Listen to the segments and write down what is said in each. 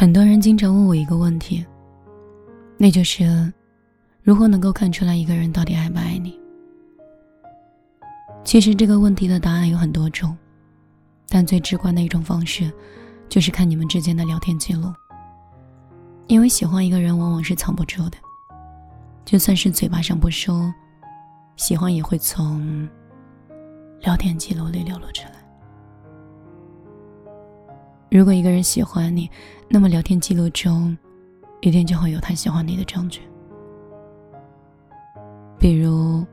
很多人经常问我一个问题，那就是如何能够看出来一个人到底爱不爱你？其实这个问题的答案有很多种，但最直观的一种方式，就是看你们之间的聊天记录。因为喜欢一个人往往是藏不住的，就算是嘴巴上不说，喜欢也会从聊天记录里流露出来。如果一个人喜欢你，那么聊天记录中一定就会有他喜欢你的证据。比如，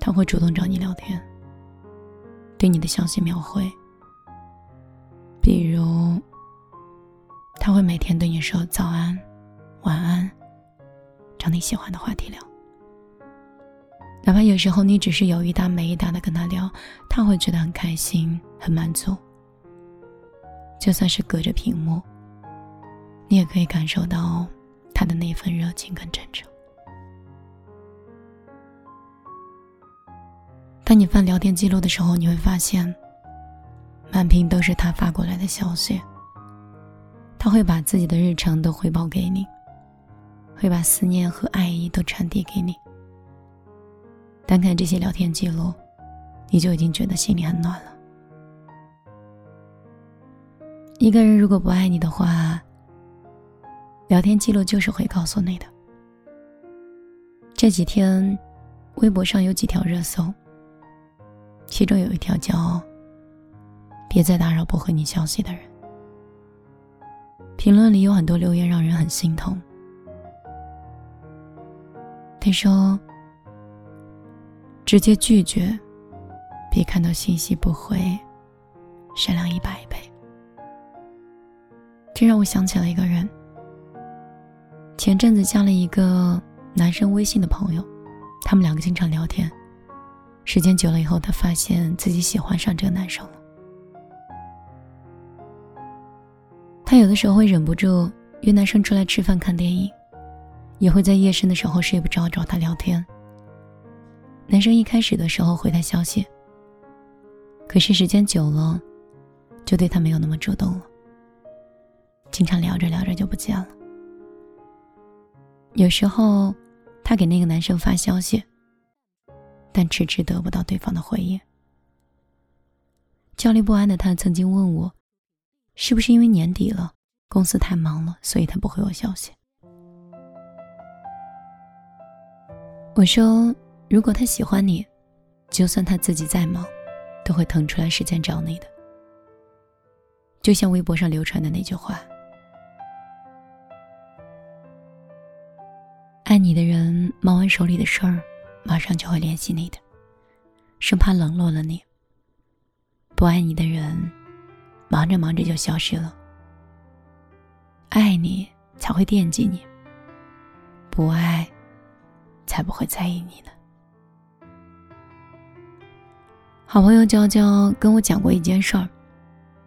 他会主动找你聊天，对你的消息秒回；比如，他会每天对你说早安、晚安，找你喜欢的话题聊。哪怕有时候你只是有一搭没一搭的跟他聊，他会觉得很开心、很满足。就算是隔着屏幕，你也可以感受到他的那份热情跟真诚。当你翻聊天记录的时候，你会发现，满屏都是他发过来的消息。他会把自己的日常都汇报给你，会把思念和爱意都传递给你。单看这些聊天记录，你就已经觉得心里很暖了。一个人如果不爱你的话，聊天记录就是会告诉你的。这几天，微博上有几条热搜，其中有一条叫“别再打扰不回你消息的人”。评论里有很多留言，让人很心痛。他说：“直接拒绝，别看到信息不回善良一百倍。”这让我想起了一个人。前阵子加了一个男生微信的朋友，他们两个经常聊天。时间久了以后，他发现自己喜欢上这个男生了。他有的时候会忍不住约男生出来吃饭、看电影，也会在夜深的时候睡不着找他聊天。男生一开始的时候回他消息，可是时间久了，就对他没有那么主动了。经常聊着聊着就不见了。有时候，他给那个男生发消息，但迟迟得不到对方的回应。焦虑不安的他曾经问我：“是不是因为年底了，公司太忙了，所以他不回我消息？”我说：“如果他喜欢你，就算他自己再忙，都会腾出来时间找你的。”就像微博上流传的那句话。你的人忙完手里的事儿，马上就会联系你的，生怕冷落了你。不爱你的人，忙着忙着就消失了。爱你才会惦记你，不爱，才不会在意你呢。好朋友娇娇跟我讲过一件事儿，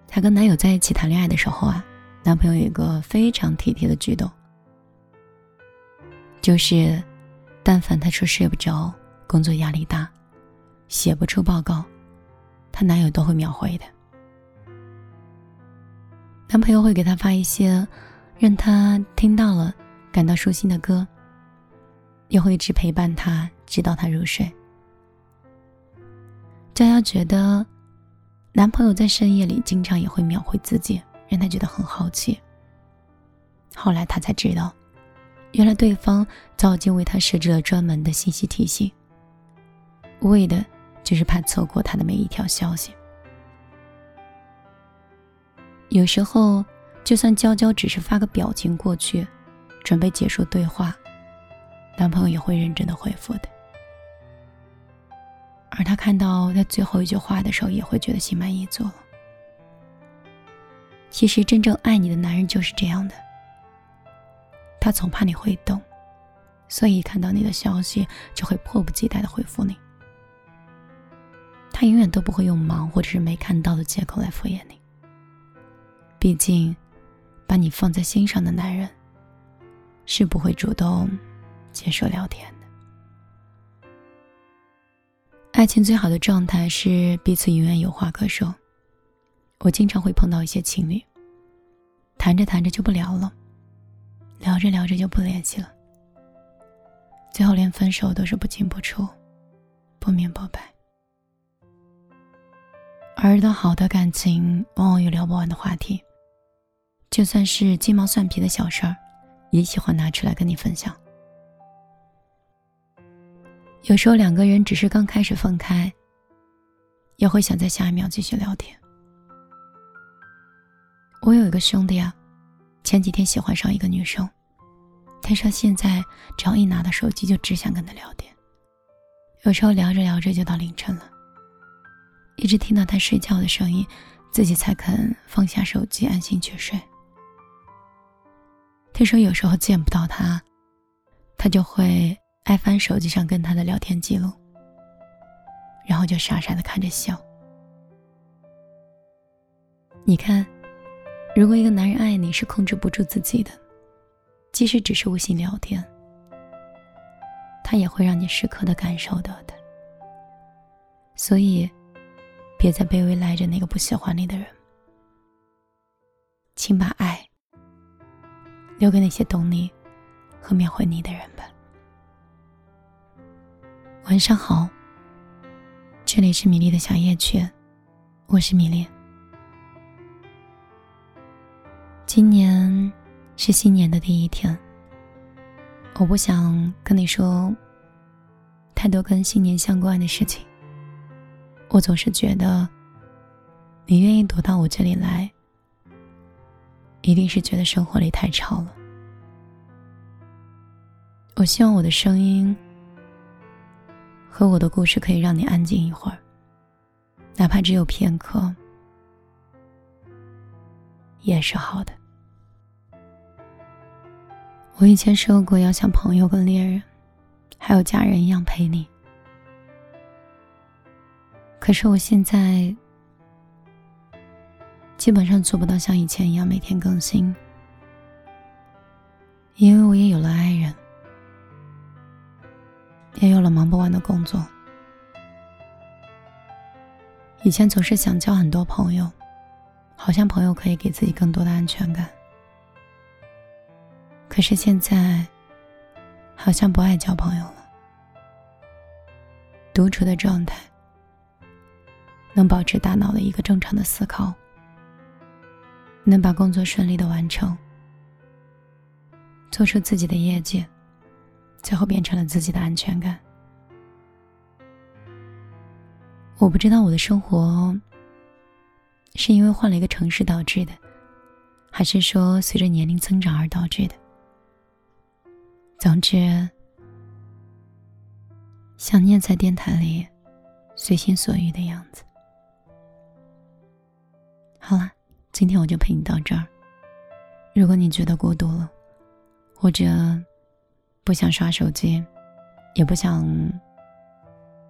她跟男友在一起谈恋爱的时候啊，男朋友有一个非常体贴的举动。就是，但凡她说睡不着、工作压力大、写不出报告，她男友都会秒回的。男朋友会给她发一些让她听到了感到舒心的歌，也会一直陪伴她直到她入睡。娇娇觉得，男朋友在深夜里经常也会秒回自己，让她觉得很好奇。后来她才知道。原来对方早已经为他设置了专门的信息提醒，为的就是怕错过他的每一条消息。有时候，就算娇娇只是发个表情过去，准备结束对话，男朋友也会认真的回复的。而他看到他最后一句话的时候，也会觉得心满意足。其实，真正爱你的男人就是这样的。他总怕你会懂，所以一看到你的消息就会迫不及待的回复你。他永远都不会用忙或者是没看到的借口来敷衍你。毕竟，把你放在心上的男人，是不会主动接受聊天的。爱情最好的状态是彼此永远有话可说。我经常会碰到一些情侣。谈着谈着就不聊了，聊着聊着就不联系了，最后连分手都是不清不楚、不明不白。而一段好的感情，往往有聊不完的话题，就算是鸡毛蒜皮的小事儿，也喜欢拿出来跟你分享。有时候两个人只是刚开始分开，也会想在下一秒继续聊天。我有一个兄弟啊，前几天喜欢上一个女生，他说现在只要一拿到手机就只想跟她聊天，有时候聊着聊着就到凌晨了，一直听到他睡觉的声音，自己才肯放下手机安心去睡。听说有时候见不到他，他就会爱翻手机上跟他的聊天记录，然后就傻傻的看着笑。你看。如果一个男人爱你是控制不住自己的，即使只是微信聊天，他也会让你时刻的感受到的。所以，别再卑微赖着那个不喜欢你的人，请把爱留给那些懂你和缅怀你的人吧。晚上好，这里是米粒的小夜曲，我是米粒。今年是新年的第一天，我不想跟你说太多跟新年相关的事情。我总是觉得，你愿意躲到我这里来，一定是觉得生活里太吵了。我希望我的声音和我的故事可以让你安静一会儿，哪怕只有片刻，也是好的。我以前说过要像朋友跟恋人，还有家人一样陪你。可是我现在基本上做不到像以前一样每天更新，因为我也有了爱人，也有了忙不完的工作。以前总是想交很多朋友，好像朋友可以给自己更多的安全感。可是现在，好像不爱交朋友了。独处的状态，能保持大脑的一个正常的思考，能把工作顺利的完成，做出自己的业绩，最后变成了自己的安全感。我不知道我的生活是因为换了一个城市导致的，还是说随着年龄增长而导致的。总之，想念在电台里随心所欲的样子。好了，今天我就陪你到这儿。如果你觉得孤独了，或者不想刷手机，也不想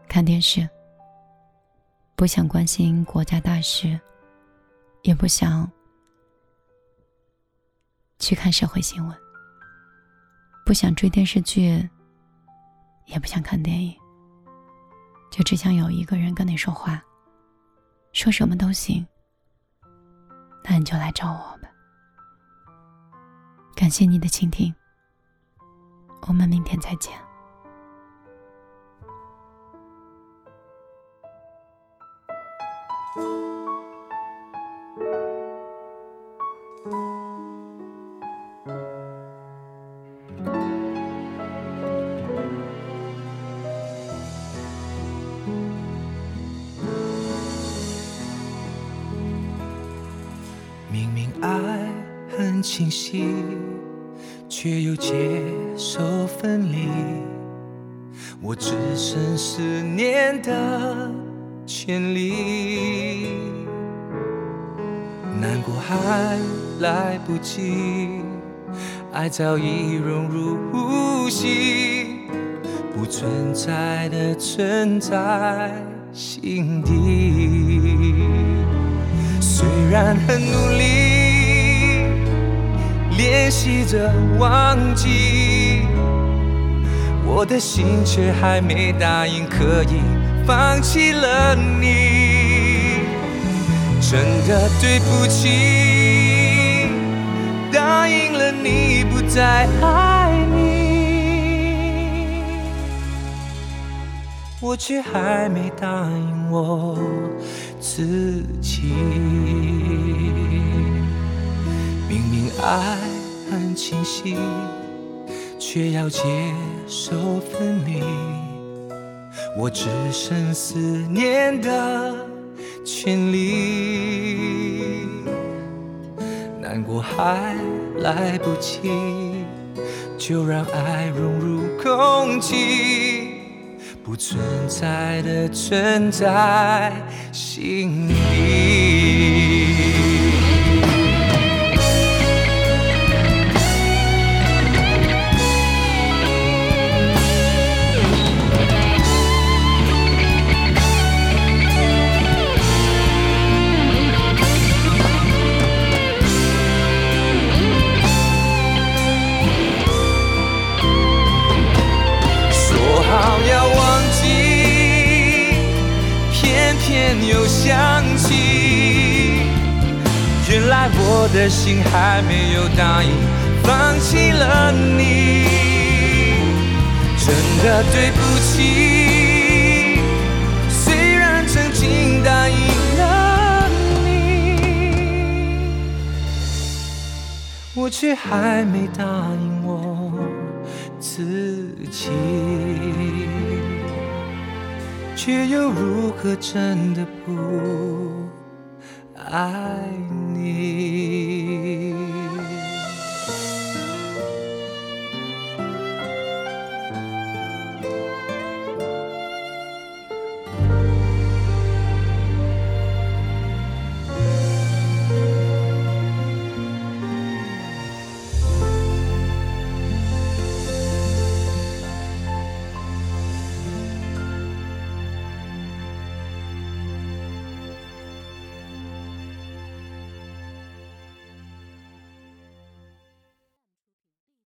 看电视，不想关心国家大事，也不想去看社会新闻。不想追电视剧，也不想看电影，就只想有一个人跟你说话，说什么都行。那你就来找我吧。感谢你的倾听，我们明天再见。明明爱很清晰，却又接受分离。我只剩思念的权利，难过还来不及，爱早已融入呼吸，不存在的存在心底。虽然很努力。练习着忘记，我的心却还没答应可以放弃了你。真的对不起，答应了你不再爱我却还没答应我自己。明明爱很清晰，却要接受分离，我只剩思念的权利。难过还来不及，就让爱融入空气，不存在的存在心里。又想起。原来我的心还没有答应，放弃了你。真的对不起，虽然曾经答应了你，我却还没答应我自己，却又如何真的不爱你？